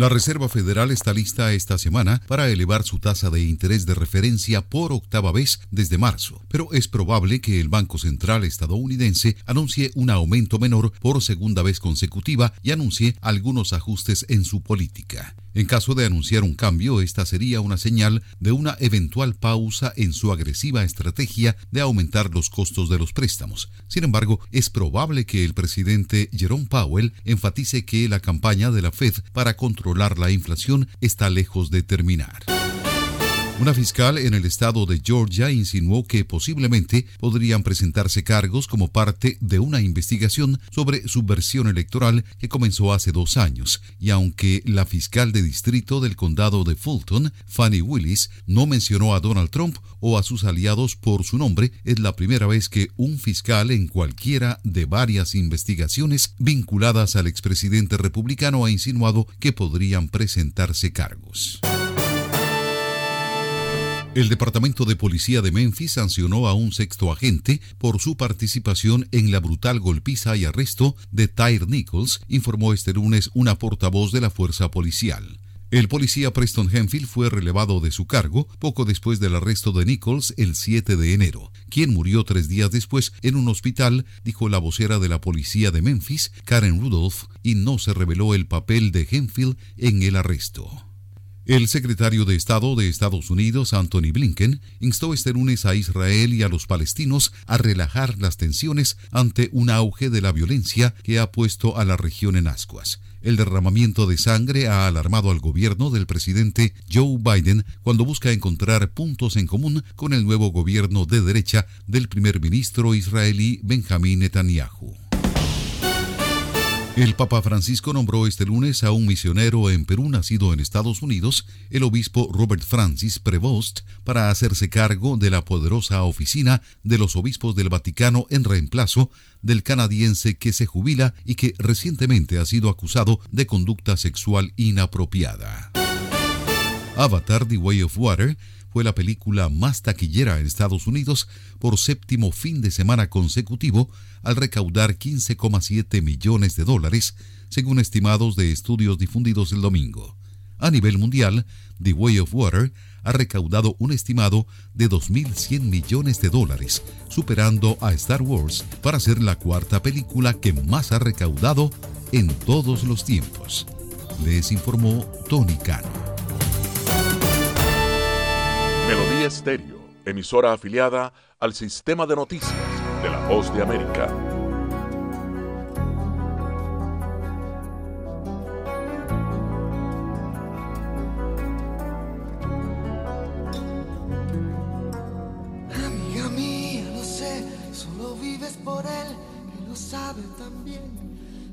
La Reserva Federal está lista esta semana para elevar su tasa de interés de referencia por octava vez desde marzo, pero es probable que el Banco Central estadounidense anuncie un aumento menor por segunda vez consecutiva y anuncie algunos ajustes en su política. En caso de anunciar un cambio, esta sería una señal de una eventual pausa en su agresiva estrategia de aumentar los costos de los préstamos. Sin embargo, es probable que el presidente Jerome Powell enfatice que la campaña de la Fed para controlar la inflación está lejos de terminar. Una fiscal en el estado de Georgia insinuó que posiblemente podrían presentarse cargos como parte de una investigación sobre subversión electoral que comenzó hace dos años, y aunque la fiscal de distrito del condado de Fulton, Fanny Willis, no mencionó a Donald Trump o a sus aliados por su nombre, es la primera vez que un fiscal en cualquiera de varias investigaciones vinculadas al expresidente republicano ha insinuado que podrían presentarse cargos. El Departamento de Policía de Memphis sancionó a un sexto agente por su participación en la brutal golpiza y arresto de Tyre Nichols, informó este lunes una portavoz de la fuerza policial. El policía Preston Henfield fue relevado de su cargo poco después del arresto de Nichols el 7 de enero, quien murió tres días después en un hospital, dijo la vocera de la policía de Memphis, Karen Rudolph, y no se reveló el papel de Henfield en el arresto. El secretario de Estado de Estados Unidos, Anthony Blinken, instó este lunes a Israel y a los palestinos a relajar las tensiones ante un auge de la violencia que ha puesto a la región en ascuas. El derramamiento de sangre ha alarmado al gobierno del presidente Joe Biden cuando busca encontrar puntos en común con el nuevo gobierno de derecha del primer ministro israelí Benjamin Netanyahu. El Papa Francisco nombró este lunes a un misionero en Perú nacido en Estados Unidos, el obispo Robert Francis Prevost, para hacerse cargo de la poderosa oficina de los obispos del Vaticano en reemplazo del canadiense que se jubila y que recientemente ha sido acusado de conducta sexual inapropiada. Avatar The Way of Water fue la película más taquillera en Estados Unidos por séptimo fin de semana consecutivo al recaudar 15,7 millones de dólares, según estimados de estudios difundidos el domingo. A nivel mundial, The Way of Water ha recaudado un estimado de 2.100 millones de dólares, superando a Star Wars para ser la cuarta película que más ha recaudado en todos los tiempos. Les informó Tony Cano. Melodía Estéreo, emisora afiliada al sistema de noticias de la Voz de América. Amiga mía, lo sé, solo vives por él, que lo sabe también.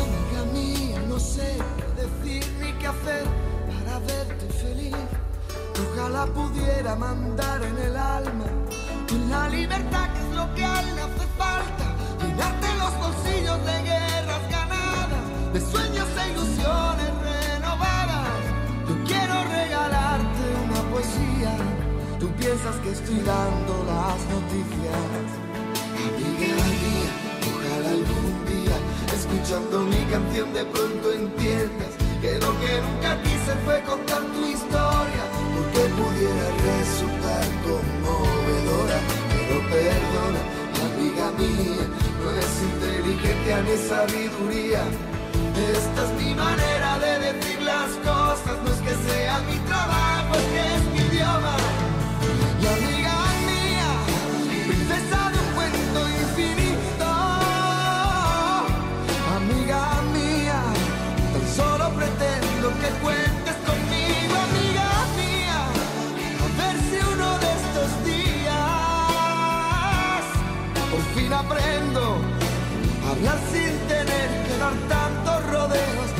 Amiga mía, no sé qué decir ni qué hacer para verte feliz. Ojalá pudiera mandar en el alma la libertad que es lo que a le hace falta. De sueños e ilusiones renovadas. Yo quiero regalarte una poesía. Tú piensas que estoy dando las noticias. Amiga mía, ojalá algún día, escuchando mi canción de pronto entiendas que lo que nunca quise fue contar tu historia, porque pudiera resultar conmovedora, pero perdona, amiga mía, no es inteligencia ni sabiduría. Esta es mi manera de decir las cosas, no es que sea mi trabajo, es que es mi idioma. Y amiga mía, princesa de un cuento infinito, amiga mía, tan solo pretendo que cuentes conmigo, amiga mía, a ver si uno de estos días por fin aprendo a hablar sin tener que dar tantos deseos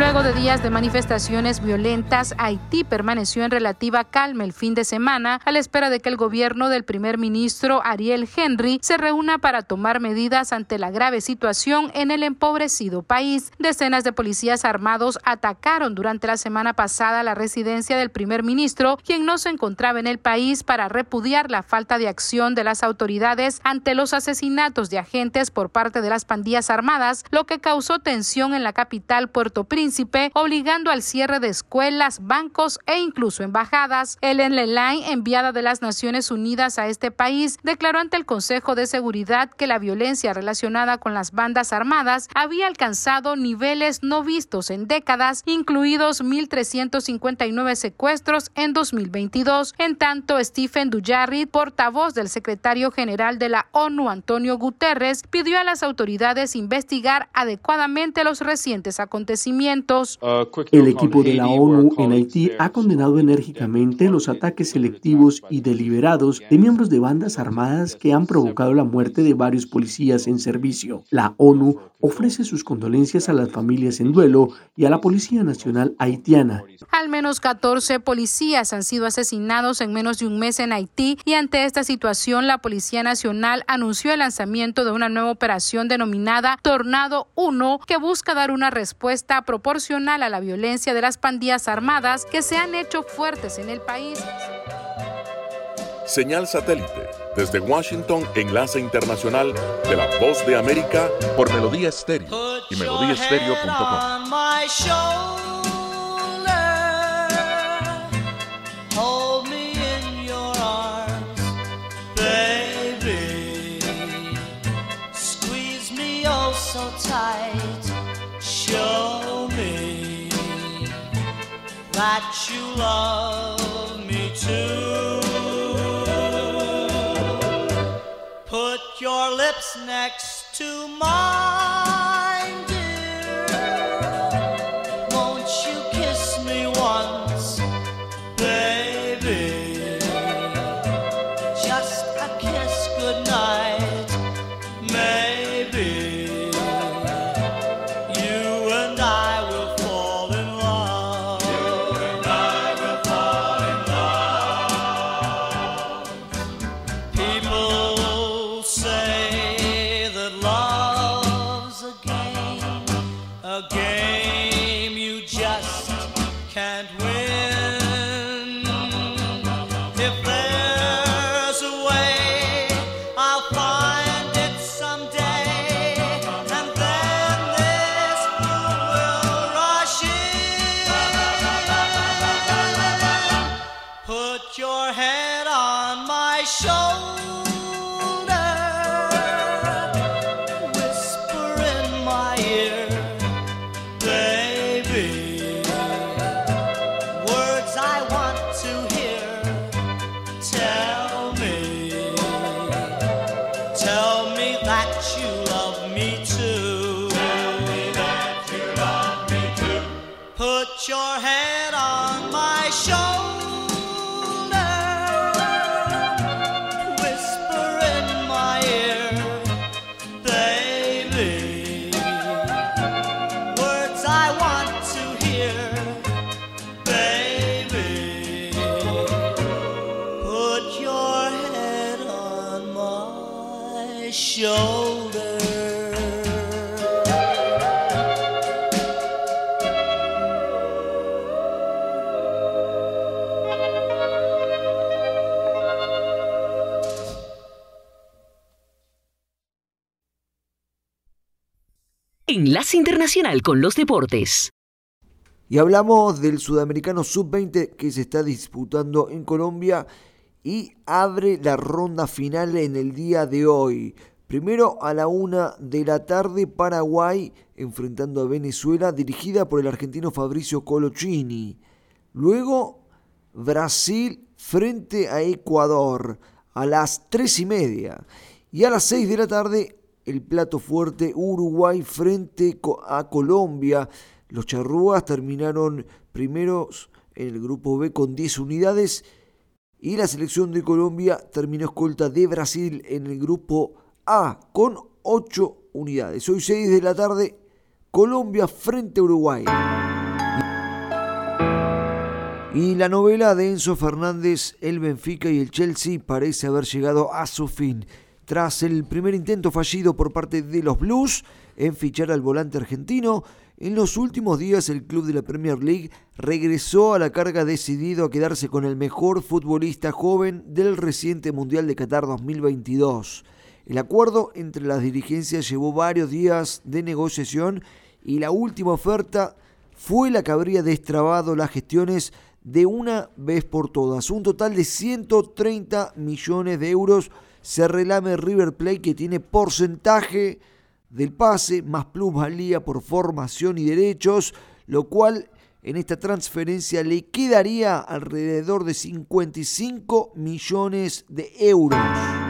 Luego de días de manifestaciones violentas, Haití permaneció en relativa calma el fin de semana a la espera de que el gobierno del primer ministro Ariel Henry se reúna para tomar medidas ante la grave situación en el empobrecido país. Decenas de policías armados atacaron durante la semana pasada la residencia del primer ministro, quien no se encontraba en el país para repudiar la falta de acción de las autoridades ante los asesinatos de agentes por parte de las pandillas armadas, lo que causó tensión en la capital Puerto Príncipe obligando al cierre de escuelas, bancos e incluso embajadas. Ellen Lelaine, enviada de las Naciones Unidas a este país, declaró ante el Consejo de Seguridad que la violencia relacionada con las bandas armadas había alcanzado niveles no vistos en décadas, incluidos 1.359 secuestros en 2022. En tanto, Stephen Dujarric, portavoz del secretario general de la ONU, Antonio Guterres, pidió a las autoridades investigar adecuadamente los recientes acontecimientos el equipo de la ONU en Haití ha condenado enérgicamente los ataques selectivos y deliberados de miembros de bandas armadas que han provocado la muerte de varios policías en servicio. La ONU ofrece sus condolencias a las familias en duelo y a la Policía Nacional haitiana. Al menos 14 policías han sido asesinados en menos de un mes en Haití y ante esta situación la Policía Nacional anunció el lanzamiento de una nueva operación denominada Tornado 1 que busca dar una respuesta proporcional a la violencia de las pandillas armadas que se han hecho fuertes en el país. Señal satélite desde Washington, enlace internacional de la voz de América por Melodía Estéreo y melodíaestéreo.com. me that you love next. Con los Deportes. Y hablamos del Sudamericano Sub-20 que se está disputando en Colombia y abre la ronda final en el día de hoy. Primero a la una de la tarde Paraguay enfrentando a Venezuela dirigida por el argentino Fabricio Colochini. Luego Brasil frente a Ecuador a las tres y media. Y a las seis de la tarde el plato fuerte Uruguay frente a Colombia. Los charrúas terminaron primeros en el grupo B con 10 unidades y la selección de Colombia terminó escolta de Brasil en el grupo A con 8 unidades. Hoy 6 de la tarde, Colombia frente a Uruguay. Y la novela de Enzo Fernández, el Benfica y el Chelsea parece haber llegado a su fin. Tras el primer intento fallido por parte de los Blues en fichar al volante argentino, en los últimos días el club de la Premier League regresó a la carga decidido a quedarse con el mejor futbolista joven del reciente Mundial de Qatar 2022. El acuerdo entre las dirigencias llevó varios días de negociación y la última oferta fue la que habría destrabado las gestiones de una vez por todas. Un total de 130 millones de euros se relame River Plate que tiene porcentaje del pase más plusvalía por formación y derechos, lo cual en esta transferencia le quedaría alrededor de 55 millones de euros.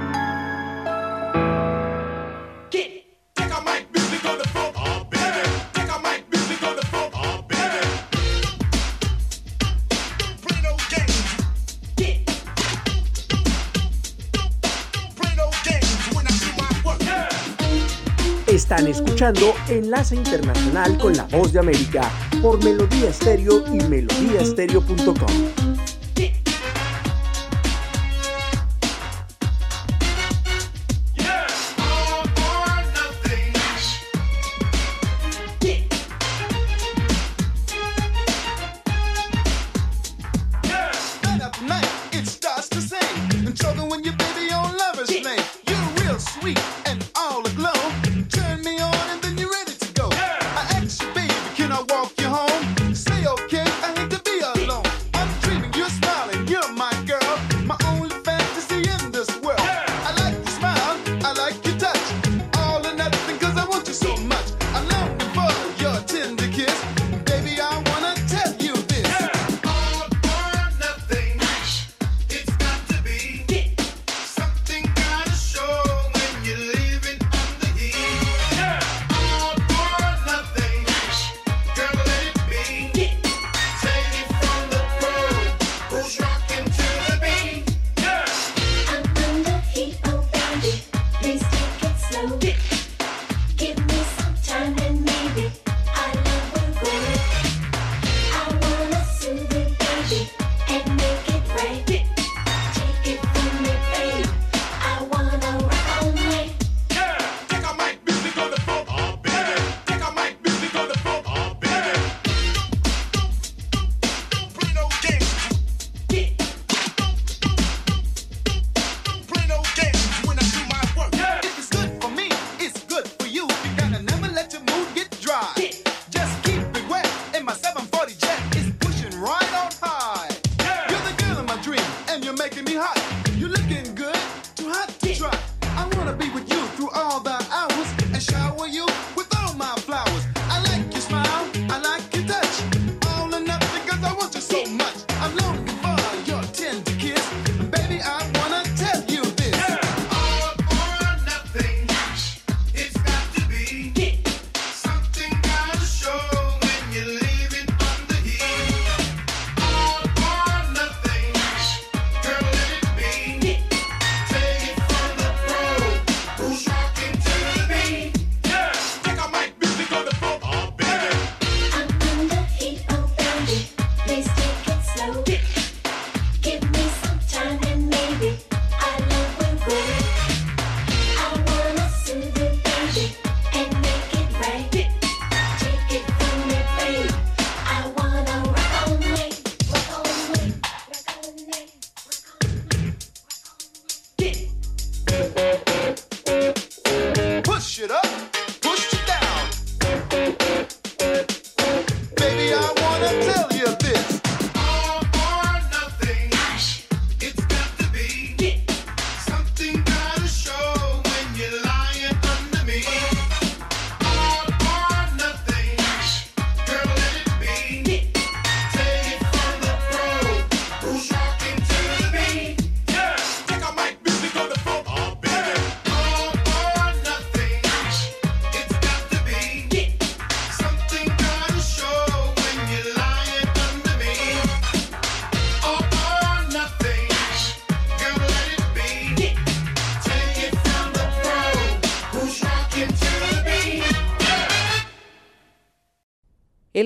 Están escuchando Enlace Internacional con la Voz de América por Melodía Estéreo y melodíaestéreo.com.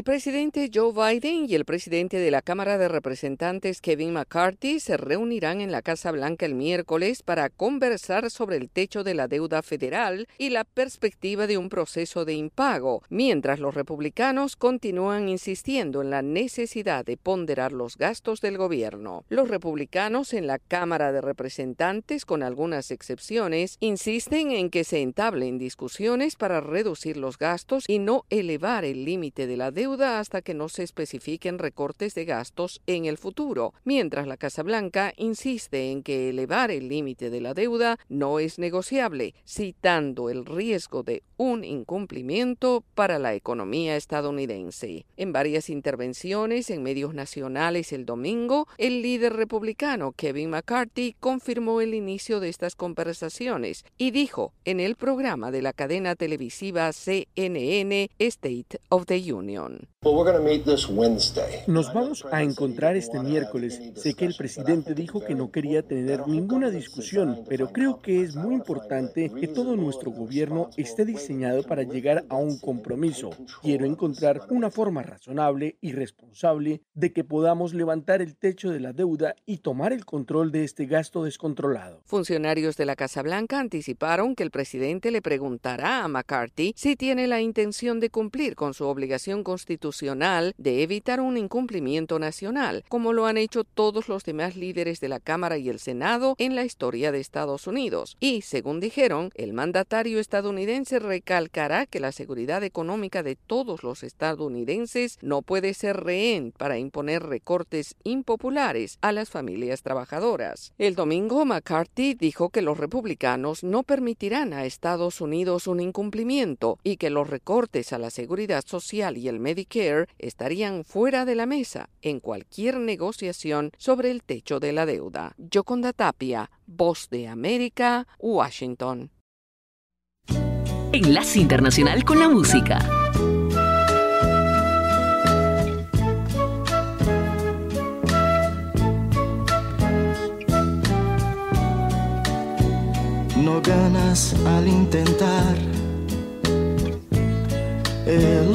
presidente Joe Biden y el presidente de la Cámara de Representantes Kevin McCarthy se reunirán en la Casa Blanca el miércoles para conversar sobre el techo de la deuda federal y la perspectiva de un proceso de impago, mientras los republicanos continúan insistiendo en la necesidad de ponderar los gastos del gobierno. Los republicanos en la Cámara de Representantes, con algunas excepciones, insisten en que se entablen discusiones para reducir los gastos y no elevar el límite de la deuda hasta que no se especifiquen recortes de gastos en el futuro, mientras la Casa Blanca insiste en que elevar el límite de la deuda no es negociable, citando el riesgo de un incumplimiento para la economía estadounidense. En varias intervenciones en medios nacionales el domingo, el líder republicano Kevin McCarthy confirmó el inicio de estas conversaciones y dijo en el programa de la cadena televisiva CNN State of the Union. Nos vamos a encontrar este miércoles. Sé que el presidente dijo que no quería tener ninguna discusión, pero creo que es muy importante que todo nuestro gobierno esté diseñado para llegar a un compromiso. Quiero encontrar una forma razonable y responsable de que podamos levantar el techo de la deuda y tomar el control de este gasto descontrolado. Funcionarios de la Casa Blanca anticiparon que el presidente le preguntará a McCarthy si tiene la intención de cumplir con su obligación constitucional de evitar un incumplimiento nacional, como lo han hecho todos los demás líderes de la Cámara y el Senado en la historia de Estados Unidos. Y, según dijeron, el mandatario estadounidense recalcará que la seguridad económica de todos los estadounidenses no puede ser rehén para imponer recortes impopulares a las familias trabajadoras. El domingo, McCarthy dijo que los republicanos no permitirán a Estados Unidos un incumplimiento y que los recortes a la seguridad social y el Medicare estarían fuera de la mesa en cualquier negociación sobre el techo de la deuda. Yoconda Tapia, Voz de América, Washington. Enlace Internacional con la Música. No ganas al intentar el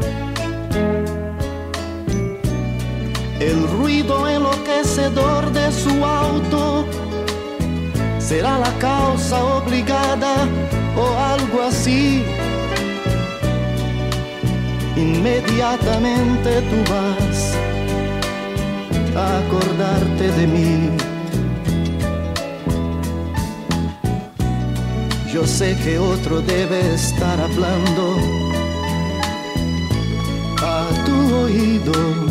El ruido enloquecedor de su auto será la causa obligada o algo así. Inmediatamente tú vas a acordarte de mí. Yo sé que otro debe estar hablando a tu oído.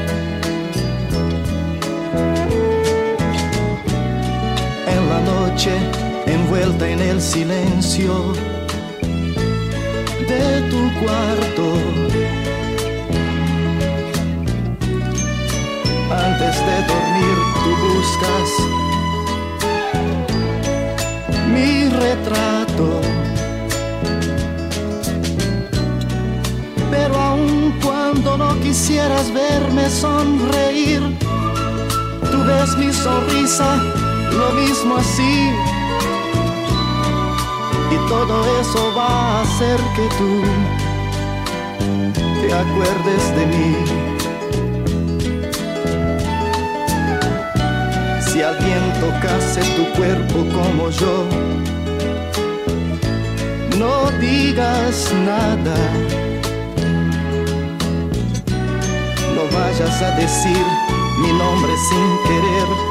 Noche, envuelta en el silencio de tu cuarto. Antes de dormir tú buscas mi retrato. Pero aun cuando no quisieras verme sonreír. Tú ves mi sonrisa, lo mismo así. Y todo eso va a hacer que tú te acuerdes de mí. Si alguien tocase tu cuerpo como yo, no digas nada vayas a decir mi nombre sin querer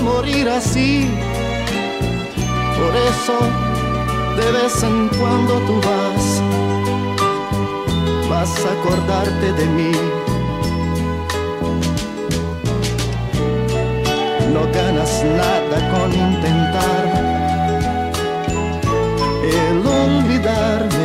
morir así. Por eso de vez en cuando tú vas, vas a acordarte de mí. No ganas nada con intentar el olvidarme.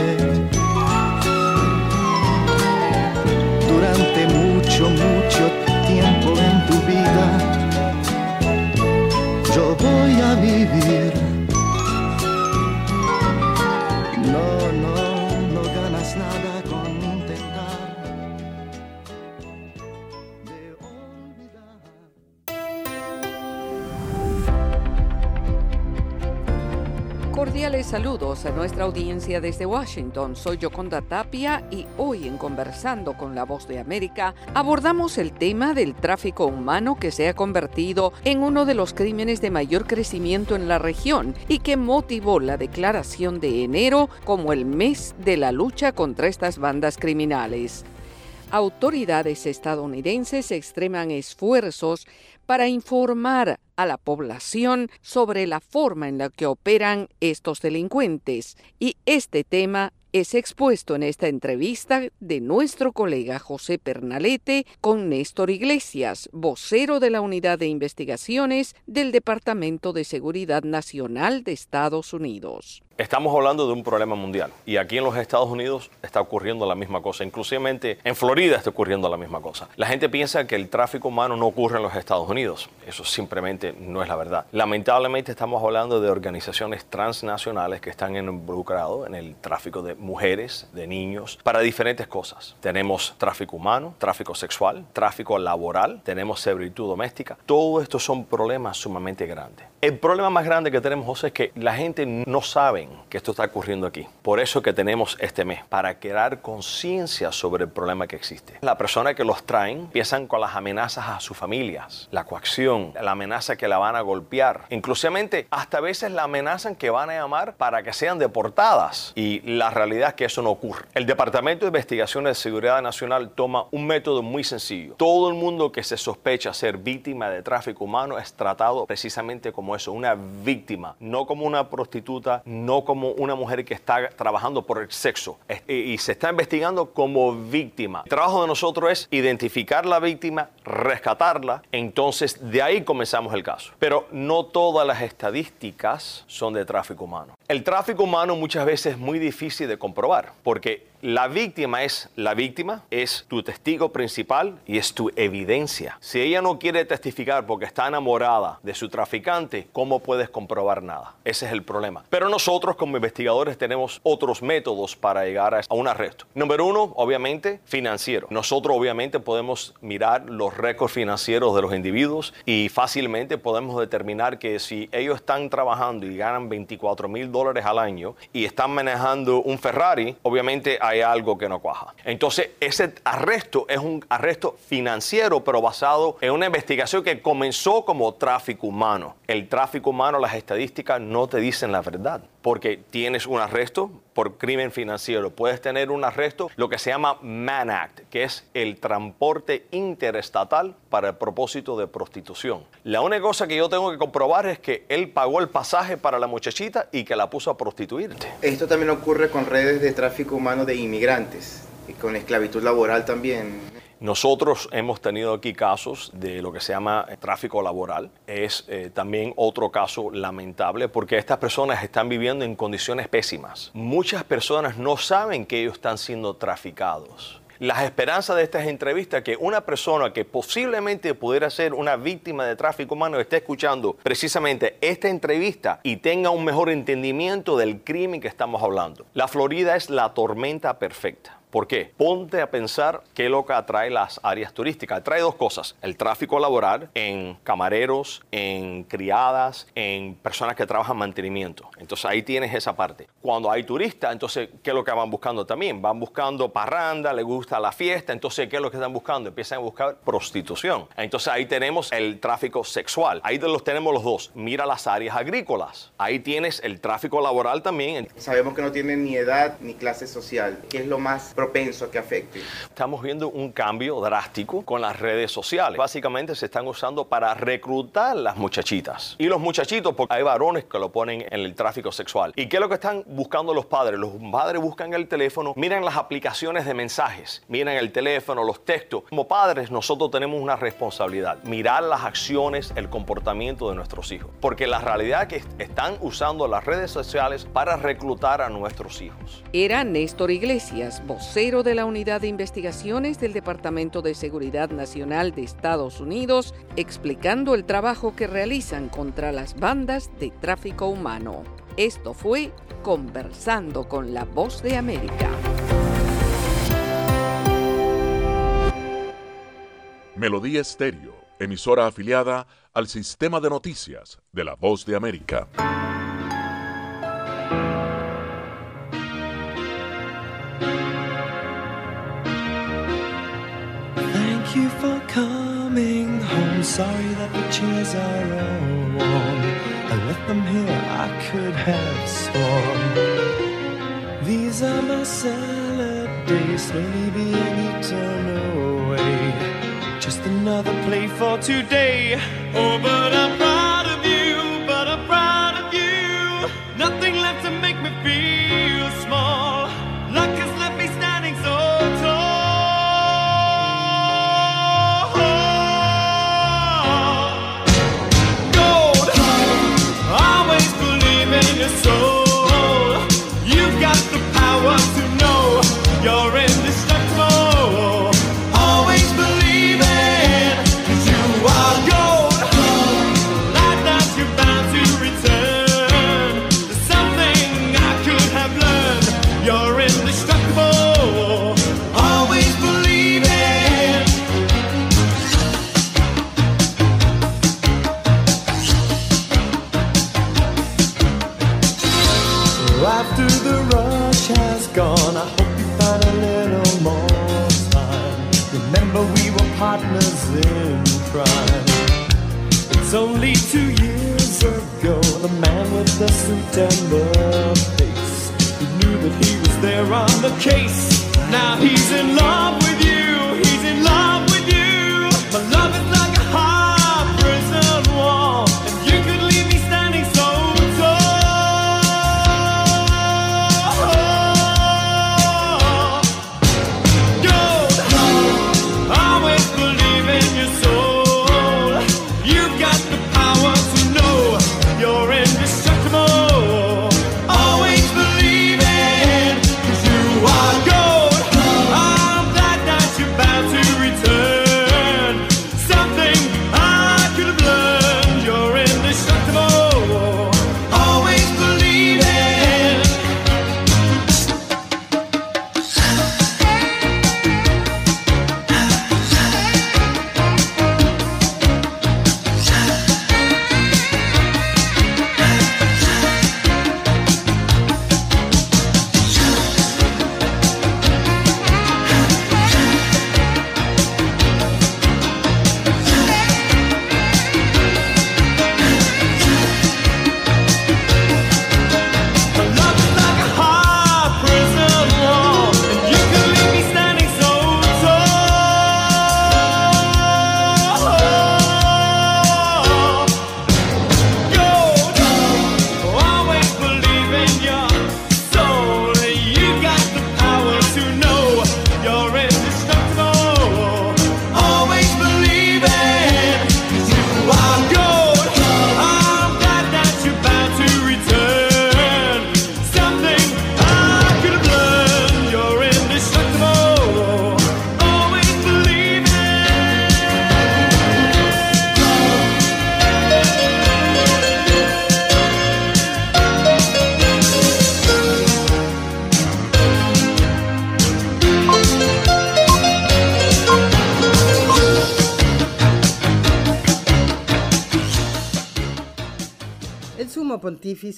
Saludos a nuestra audiencia desde Washington. Soy Yoconda Tapia y hoy en Conversando con la Voz de América abordamos el tema del tráfico humano que se ha convertido en uno de los crímenes de mayor crecimiento en la región y que motivó la declaración de enero como el mes de la lucha contra estas bandas criminales. Autoridades estadounidenses extreman esfuerzos para informar a la población sobre la forma en la que operan estos delincuentes y este tema es expuesto en esta entrevista de nuestro colega José Pernalete con Néstor Iglesias, vocero de la Unidad de Investigaciones del Departamento de Seguridad Nacional de Estados Unidos. Estamos hablando de un problema mundial y aquí en los Estados Unidos está ocurriendo la misma cosa, inclusive en Florida está ocurriendo la misma cosa. La gente piensa que el tráfico humano no ocurre en los Estados Unidos, eso simplemente no es la verdad. Lamentablemente estamos hablando de organizaciones transnacionales que están involucrados en el tráfico de mujeres, de niños, para diferentes cosas. Tenemos tráfico humano, tráfico sexual, tráfico laboral, tenemos servitud doméstica. Todo esto son problemas sumamente grandes. El problema más grande que tenemos, José, es que la gente no sabe que esto está ocurriendo aquí. Por eso que tenemos este mes, para crear conciencia sobre el problema que existe. La persona que los traen empiezan con las amenazas a sus familias, la coacción, la amenaza que la van a golpear. Inclusivamente, hasta a veces la amenazan que van a llamar para que sean deportadas. Y la realidad es que eso no ocurre. El Departamento de Investigaciones de Seguridad Nacional toma un método muy sencillo. Todo el mundo que se sospecha ser víctima de tráfico humano es tratado precisamente como eso, una víctima, no como una prostituta, no como una mujer que está trabajando por el sexo y se está investigando como víctima. El trabajo de nosotros es identificar la víctima, rescatarla, entonces de ahí comenzamos el caso. Pero no todas las estadísticas son de tráfico humano. El tráfico humano muchas veces es muy difícil de comprobar porque la víctima es la víctima, es tu testigo principal y es tu evidencia. Si ella no quiere testificar porque está enamorada de su traficante, ¿cómo puedes comprobar nada? Ese es el problema. Pero nosotros como investigadores tenemos otros métodos para llegar a un arresto. Número uno, obviamente, financiero. Nosotros obviamente podemos mirar los récords financieros de los individuos y fácilmente podemos determinar que si ellos están trabajando y ganan 24 mil dólares al año y están manejando un Ferrari, obviamente hay algo que no cuaja. Entonces, ese arresto es un arresto financiero, pero basado en una investigación que comenzó como tráfico humano. El tráfico humano, las estadísticas no te dicen la verdad, porque tienes un arresto por crimen financiero, puedes tener un arresto, lo que se llama Man Act, que es el transporte interestatal para el propósito de prostitución. La única cosa que yo tengo que comprobar es que él pagó el pasaje para la muchachita y que la puso a prostituirte. Esto también ocurre con redes de tráfico humano de inmigrantes y con esclavitud laboral también. Nosotros hemos tenido aquí casos de lo que se llama tráfico laboral. Es eh, también otro caso lamentable porque estas personas están viviendo en condiciones pésimas. Muchas personas no saben que ellos están siendo traficados las esperanzas de estas entrevistas que una persona que posiblemente pudiera ser una víctima de tráfico humano esté escuchando precisamente esta entrevista y tenga un mejor entendimiento del crimen que estamos hablando. La Florida es la tormenta perfecta. ¿Por qué? Ponte a pensar qué lo que atrae las áreas turísticas. Atrae dos cosas. El tráfico laboral en camareros, en criadas, en personas que trabajan mantenimiento. Entonces ahí tienes esa parte. Cuando hay turistas, entonces, ¿qué es lo que van buscando también? Van buscando parranda, les gusta la fiesta. Entonces, ¿qué es lo que están buscando? Empiezan a buscar prostitución. Entonces ahí tenemos el tráfico sexual. Ahí los tenemos los dos. Mira las áreas agrícolas. Ahí tienes el tráfico laboral también. Sabemos que no tienen ni edad ni clase social. ¿Qué es lo más propenso a que afecte. Estamos viendo un cambio drástico con las redes sociales. Básicamente se están usando para reclutar las muchachitas. Y los muchachitos, porque hay varones que lo ponen en el tráfico sexual. ¿Y qué es lo que están buscando los padres? Los padres buscan el teléfono, miran las aplicaciones de mensajes, miran el teléfono, los textos. Como padres nosotros tenemos una responsabilidad, mirar las acciones, el comportamiento de nuestros hijos. Porque la realidad es que están usando las redes sociales para reclutar a nuestros hijos. Era Néstor Iglesias, voz de la Unidad de Investigaciones del Departamento de Seguridad Nacional de Estados Unidos, explicando el trabajo que realizan contra las bandas de tráfico humano. Esto fue Conversando con la Voz de América. Melodía Estéreo, emisora afiliada al sistema de noticias de la Voz de América. Thank you for coming home. Sorry that the chairs are all warm. I left them here, I could have sworn. These are my salad days, slowly being eaten away. Just another play for today. Oh, but I'm proud of you, but I'm proud of you. Nothing left to make me feel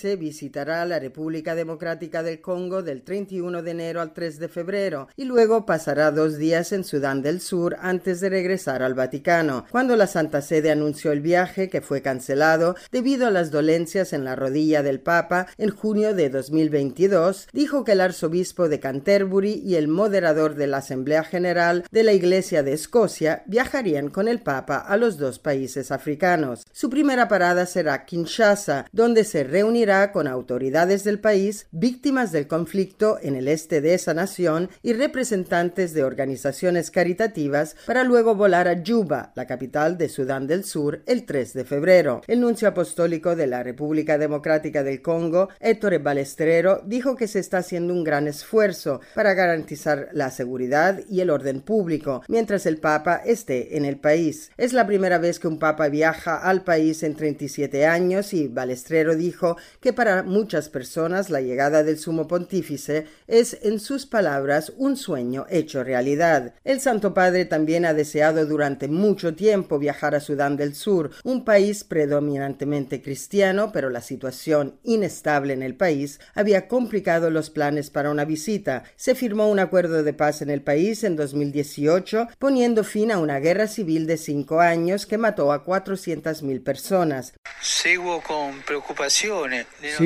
pontífice visitará la República Democrática del Congo del 31 de enero al 3 de febrero y luego pasará dos días en Sudán del Sur antes de regresar al Vaticano. Cuando la Santa Sede anunció el viaje, que fue cancelado debido a las dolencias en la rodilla del Papa en junio de 2022, dijo que el arzobispo de Canterbury y el moderador de la Asamblea General de la Iglesia de Escocia viajarían con el Papa a los dos países africanos. Su primera parada será Kinshasa, donde se reunirá con autoridades del país, víctimas del conflicto en el este de esa nación y representantes de organizaciones caritativas para luego volar a Juba, la capital de Sudán del Sur, el 3 de febrero. El nuncio apostólico de la República Democrática del Congo, Ettore Balestrero, dijo que se está haciendo un gran esfuerzo para garantizar la seguridad y el orden público mientras el Papa esté en el país. Es la primera vez que un Papa viaja al país en 37 años y Balestrero dijo que para muchas personas la llegada del sumo pontífice es, en sus palabras, un sueño hecho realidad. El Santo Padre también ha deseado durante mucho tiempo viajar a Sudán del Sur, un país predominantemente cristiano, pero la situación inestable en el país había complicado los planes para una visita. Se firmó un acuerdo de paz en el país en 2018, poniendo fin a una guerra civil de cinco años que mató a 400.000 personas. Sigo con preocupación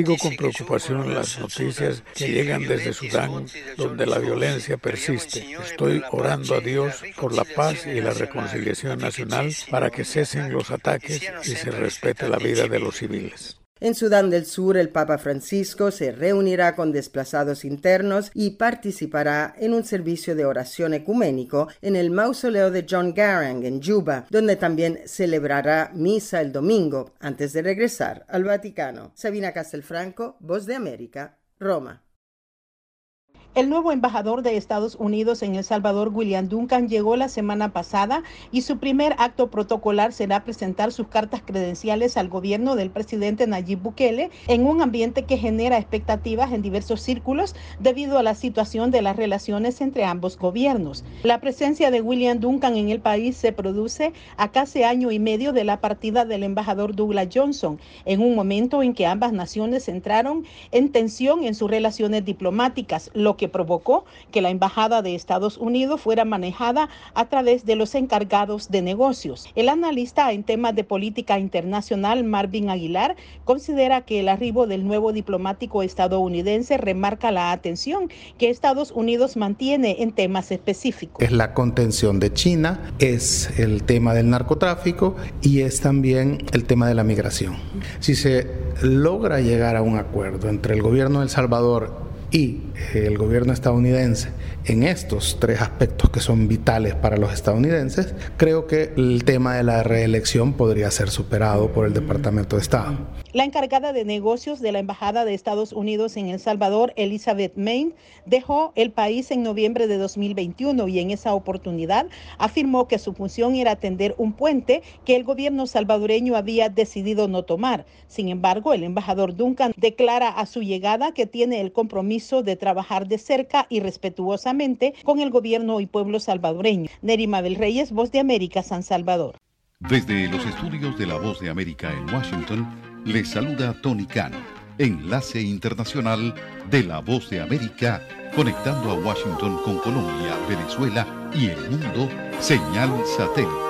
Sigo con preocupación las noticias que llegan desde Sudán, donde la violencia persiste. Estoy orando a Dios por la paz y la reconciliación nacional para que cesen los ataques y se respete la vida de los civiles. En Sudán del Sur, el Papa Francisco se reunirá con desplazados internos y participará en un servicio de oración ecuménico en el mausoleo de John Garang en Juba, donde también celebrará misa el domingo antes de regresar al Vaticano. Sabina Castelfranco, Voz de América, Roma. El nuevo embajador de Estados Unidos en El Salvador, William Duncan, llegó la semana pasada y su primer acto protocolar será presentar sus cartas credenciales al gobierno del presidente Nayib Bukele en un ambiente que genera expectativas en diversos círculos debido a la situación de las relaciones entre ambos gobiernos. La presencia de William Duncan en el país se produce a casi año y medio de la partida del embajador Douglas Johnson, en un momento en que ambas naciones entraron en tensión en sus relaciones diplomáticas, lo que provocó que la Embajada de Estados Unidos fuera manejada a través de los encargados de negocios. El analista en temas de política internacional, Marvin Aguilar, considera que el arribo del nuevo diplomático estadounidense remarca la atención que Estados Unidos mantiene en temas específicos. Es la contención de China, es el tema del narcotráfico y es también el tema de la migración. Si se logra llegar a un acuerdo entre el gobierno de El Salvador y el gobierno estadounidense en estos tres aspectos que son vitales para los estadounidenses, creo que el tema de la reelección podría ser superado por el Departamento de Estado. La encargada de negocios de la Embajada de Estados Unidos en El Salvador, Elizabeth Main, dejó el país en noviembre de 2021 y en esa oportunidad afirmó que su función era atender un puente que el gobierno salvadoreño había decidido no tomar. Sin embargo, el embajador Duncan declara a su llegada que tiene el compromiso de trabajar de cerca y con el gobierno y pueblo salvadoreño. Nerima del Reyes, Voz de América, San Salvador. Desde los estudios de la Voz de América en Washington, les saluda Tony Cano, enlace internacional de la Voz de América, conectando a Washington con Colombia, Venezuela y el mundo, señal satélite.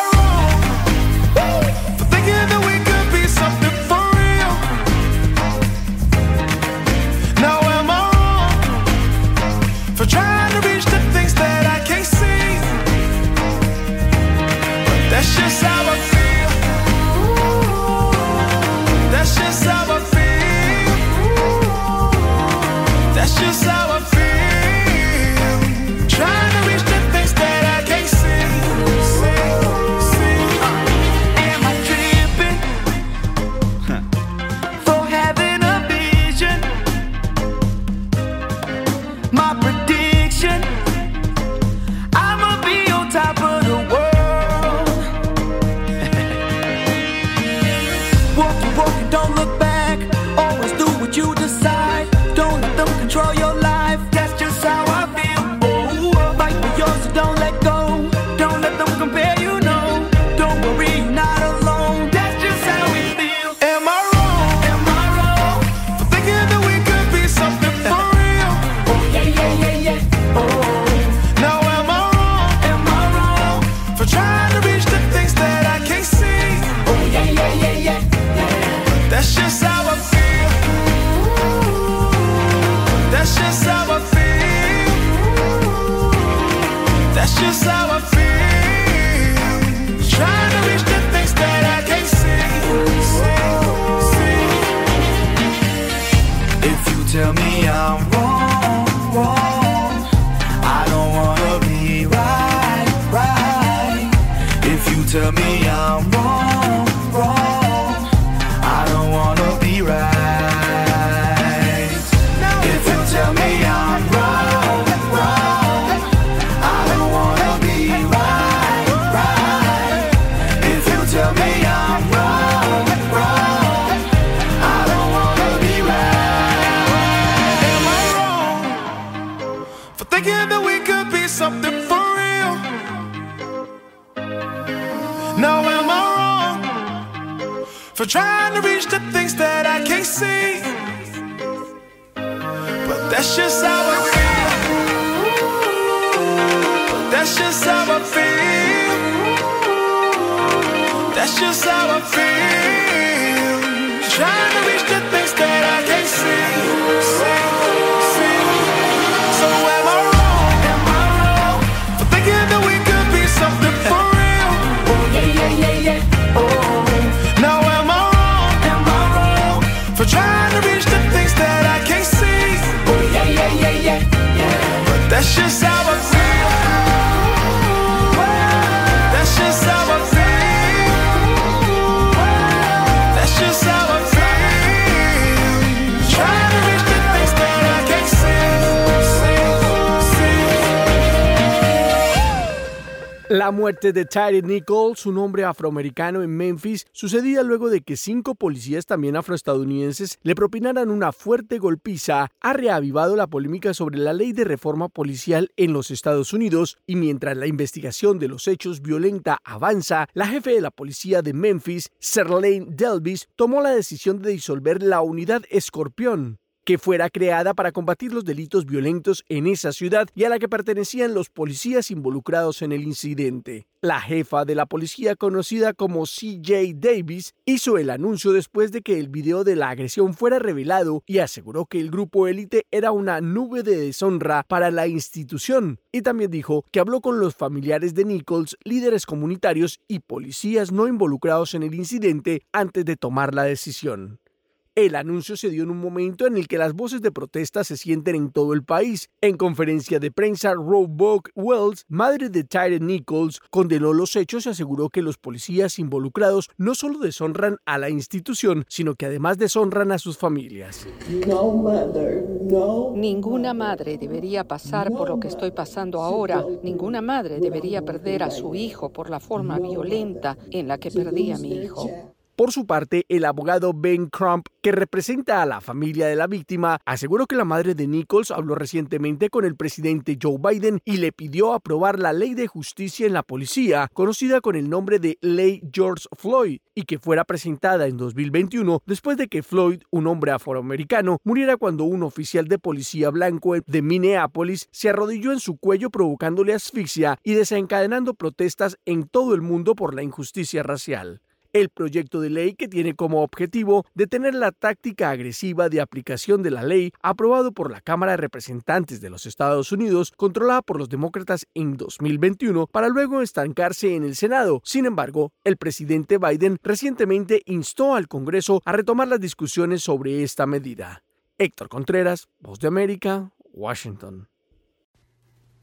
tell me I'm just how I feel. That's just how I feel. La muerte de Tyree Nichols, un hombre afroamericano en Memphis, sucedía luego de que cinco policías también afroestadounidenses le propinaran una fuerte golpiza, ha reavivado la polémica sobre la ley de reforma policial en los Estados Unidos y mientras la investigación de los hechos violenta avanza, la jefe de la policía de Memphis, Serlane Delvis, tomó la decisión de disolver la unidad Escorpión que fuera creada para combatir los delitos violentos en esa ciudad y a la que pertenecían los policías involucrados en el incidente. La jefa de la policía, conocida como CJ Davis, hizo el anuncio después de que el video de la agresión fuera revelado y aseguró que el grupo élite era una nube de deshonra para la institución. Y también dijo que habló con los familiares de Nichols, líderes comunitarios y policías no involucrados en el incidente antes de tomar la decisión. El anuncio se dio en un momento en el que las voces de protesta se sienten en todo el país. En conferencia de prensa, Roebuck Wells, madre de Tyree Nichols, condenó los hechos y aseguró que los policías involucrados no solo deshonran a la institución, sino que además deshonran a sus familias. Ninguna madre debería pasar por lo que estoy pasando ahora. Ninguna madre debería perder a su hijo por la forma violenta en la que perdí a mi hijo. Por su parte, el abogado Ben Crump, que representa a la familia de la víctima, aseguró que la madre de Nichols habló recientemente con el presidente Joe Biden y le pidió aprobar la ley de justicia en la policía, conocida con el nombre de Ley George Floyd, y que fuera presentada en 2021 después de que Floyd, un hombre afroamericano, muriera cuando un oficial de policía blanco de Minneapolis se arrodilló en su cuello provocándole asfixia y desencadenando protestas en todo el mundo por la injusticia racial el proyecto de ley que tiene como objetivo detener la táctica agresiva de aplicación de la ley aprobado por la Cámara de Representantes de los Estados Unidos, controlada por los demócratas en 2021, para luego estancarse en el Senado. Sin embargo, el presidente Biden recientemente instó al Congreso a retomar las discusiones sobre esta medida. Héctor Contreras, Voz de América, Washington.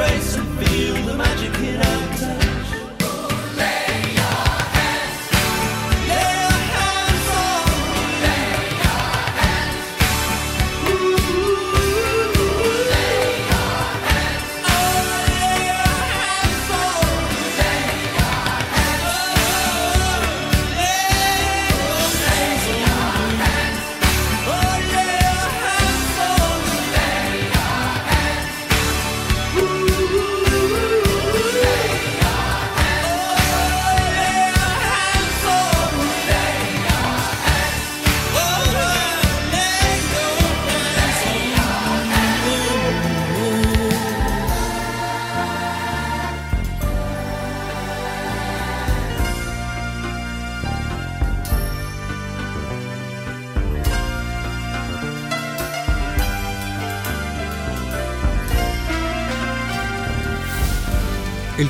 and feel the magic in our touch.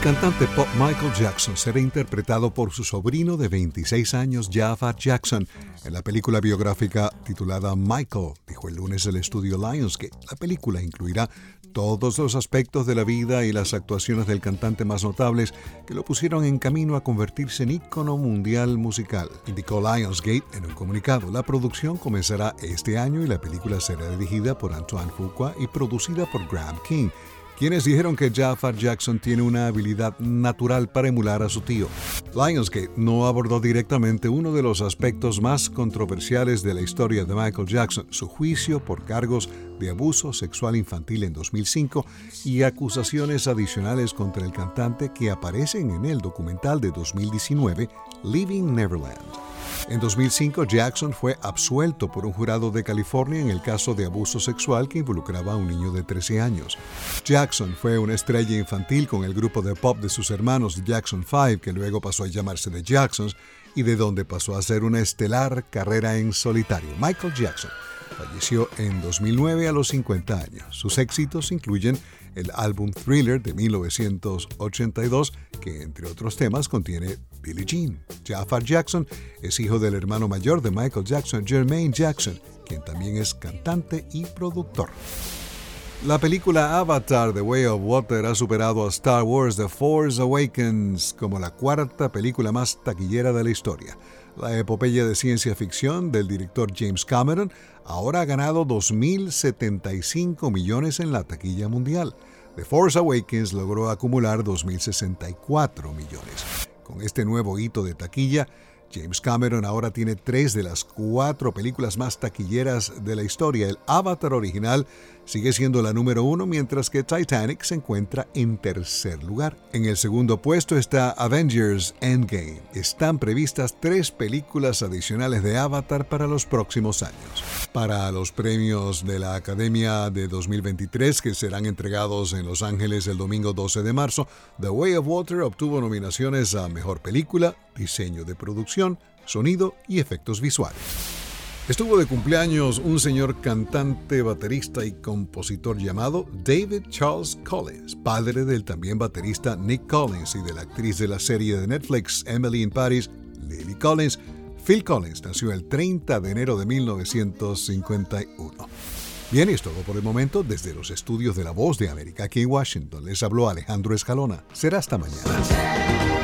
Cantante pop Michael Jackson será interpretado por su sobrino de 26 años, Jafar Jackson, en la película biográfica titulada Michael, dijo el lunes el estudio Lionsgate. La película incluirá todos los aspectos de la vida y las actuaciones del cantante más notables que lo pusieron en camino a convertirse en ícono mundial musical. Indicó Lionsgate en un comunicado. La producción comenzará este año y la película será dirigida por Antoine Fuqua y producida por Graham King quienes dijeron que Jafar Jackson tiene una habilidad natural para emular a su tío. Lionsgate no abordó directamente uno de los aspectos más controversiales de la historia de Michael Jackson, su juicio por cargos de abuso sexual infantil en 2005 y acusaciones adicionales contra el cantante que aparecen en el documental de 2019 Living Neverland. En 2005, Jackson fue absuelto por un jurado de California en el caso de abuso sexual que involucraba a un niño de 13 años. Jackson fue una estrella infantil con el grupo de pop de sus hermanos Jackson 5, que luego pasó a llamarse The Jacksons, y de donde pasó a ser una estelar carrera en solitario. Michael Jackson falleció en 2009 a los 50 años. Sus éxitos incluyen el álbum Thriller de 1982, que entre otros temas contiene Billie Jean. Jafar Jackson es hijo del hermano mayor de Michael Jackson, Jermaine Jackson, quien también es cantante y productor. La película Avatar The Way of Water ha superado a Star Wars The Force Awakens como la cuarta película más taquillera de la historia. La epopeya de ciencia ficción del director James Cameron ahora ha ganado 2.075 millones en la taquilla mundial. The Force Awakens logró acumular 2.064 millones. Con este nuevo hito de taquilla, James Cameron ahora tiene tres de las cuatro películas más taquilleras de la historia. El Avatar original sigue siendo la número uno, mientras que Titanic se encuentra en tercer lugar. En el segundo puesto está Avengers Endgame. Están previstas tres películas adicionales de Avatar para los próximos años. Para los premios de la Academia de 2023, que serán entregados en Los Ángeles el domingo 12 de marzo, The Way of Water obtuvo nominaciones a Mejor Película, Diseño de Producción, Sonido y Efectos Visuales. Estuvo de cumpleaños un señor cantante, baterista y compositor llamado David Charles Collins, padre del también baterista Nick Collins y de la actriz de la serie de Netflix Emily in Paris, Lily Collins. Phil Collins nació el 30 de enero de 1951. Bien, y es todo por el momento desde los estudios de La Voz de América aquí en Washington. Les habló Alejandro Escalona. Será hasta mañana.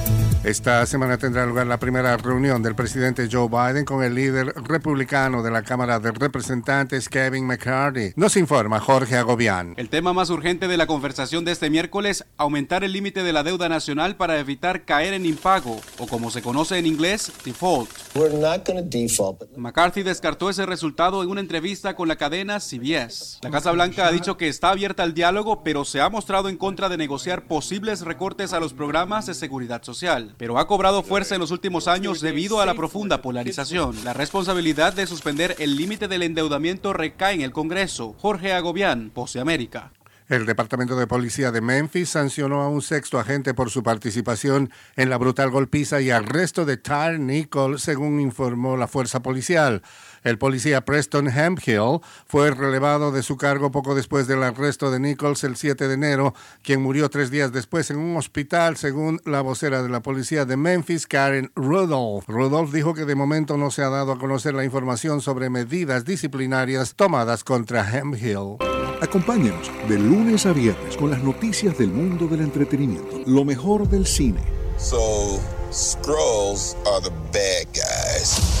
Esta semana tendrá lugar la primera reunión del presidente Joe Biden con el líder republicano de la Cámara de Representantes, Kevin McCarthy. Nos informa Jorge Agobián. El tema más urgente de la conversación de este miércoles, aumentar el límite de la deuda nacional para evitar caer en impago, o como se conoce en inglés, default. McCarthy descartó ese resultado en una entrevista con la cadena CBS. La Casa Blanca ha dicho que está abierta al diálogo, pero se ha mostrado en contra de negociar posibles recortes a los programas de seguridad social pero ha cobrado fuerza en los últimos años debido a la profunda polarización. La responsabilidad de suspender el límite del endeudamiento recae en el Congreso. Jorge Agobián, Pose América. El Departamento de Policía de Memphis sancionó a un sexto agente por su participación en la brutal golpiza y arresto de Tyre Nichols, según informó la fuerza policial. El policía Preston Hemphill fue relevado de su cargo poco después del arresto de Nichols el 7 de enero, quien murió tres días después en un hospital, según la vocera de la policía de Memphis, Karen Rudolph. Rudolph dijo que de momento no se ha dado a conocer la información sobre medidas disciplinarias tomadas contra Hemphill. Acompáñenos de lunes a viernes con las noticias del mundo del entretenimiento, lo mejor del cine. So, Scrolls are the bad guys.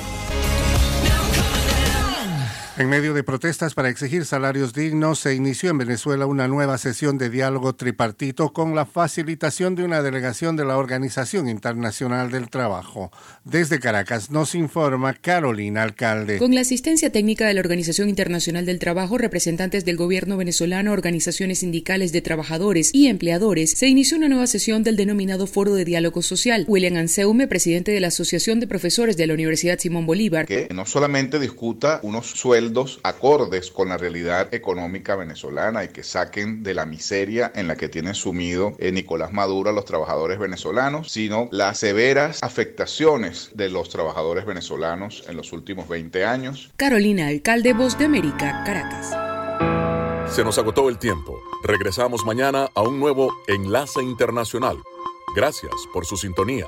En medio de protestas para exigir salarios dignos, se inició en Venezuela una nueva sesión de diálogo tripartito con la facilitación de una delegación de la Organización Internacional del Trabajo. Desde Caracas nos informa Carolina Alcalde. Con la asistencia técnica de la Organización Internacional del Trabajo, representantes del gobierno venezolano, organizaciones sindicales de trabajadores y empleadores, se inició una nueva sesión del denominado Foro de Diálogo Social. William Anseume, presidente de la Asociación de Profesores de la Universidad Simón Bolívar, que no solamente discuta unos sueldos acordes con la realidad económica venezolana y que saquen de la miseria en la que tiene sumido eh, Nicolás Maduro a los trabajadores venezolanos, sino las severas afectaciones de los trabajadores venezolanos en los últimos 20 años. Carolina, alcalde Voz de América, Caracas. Se nos agotó el tiempo. Regresamos mañana a un nuevo Enlace Internacional. Gracias por su sintonía.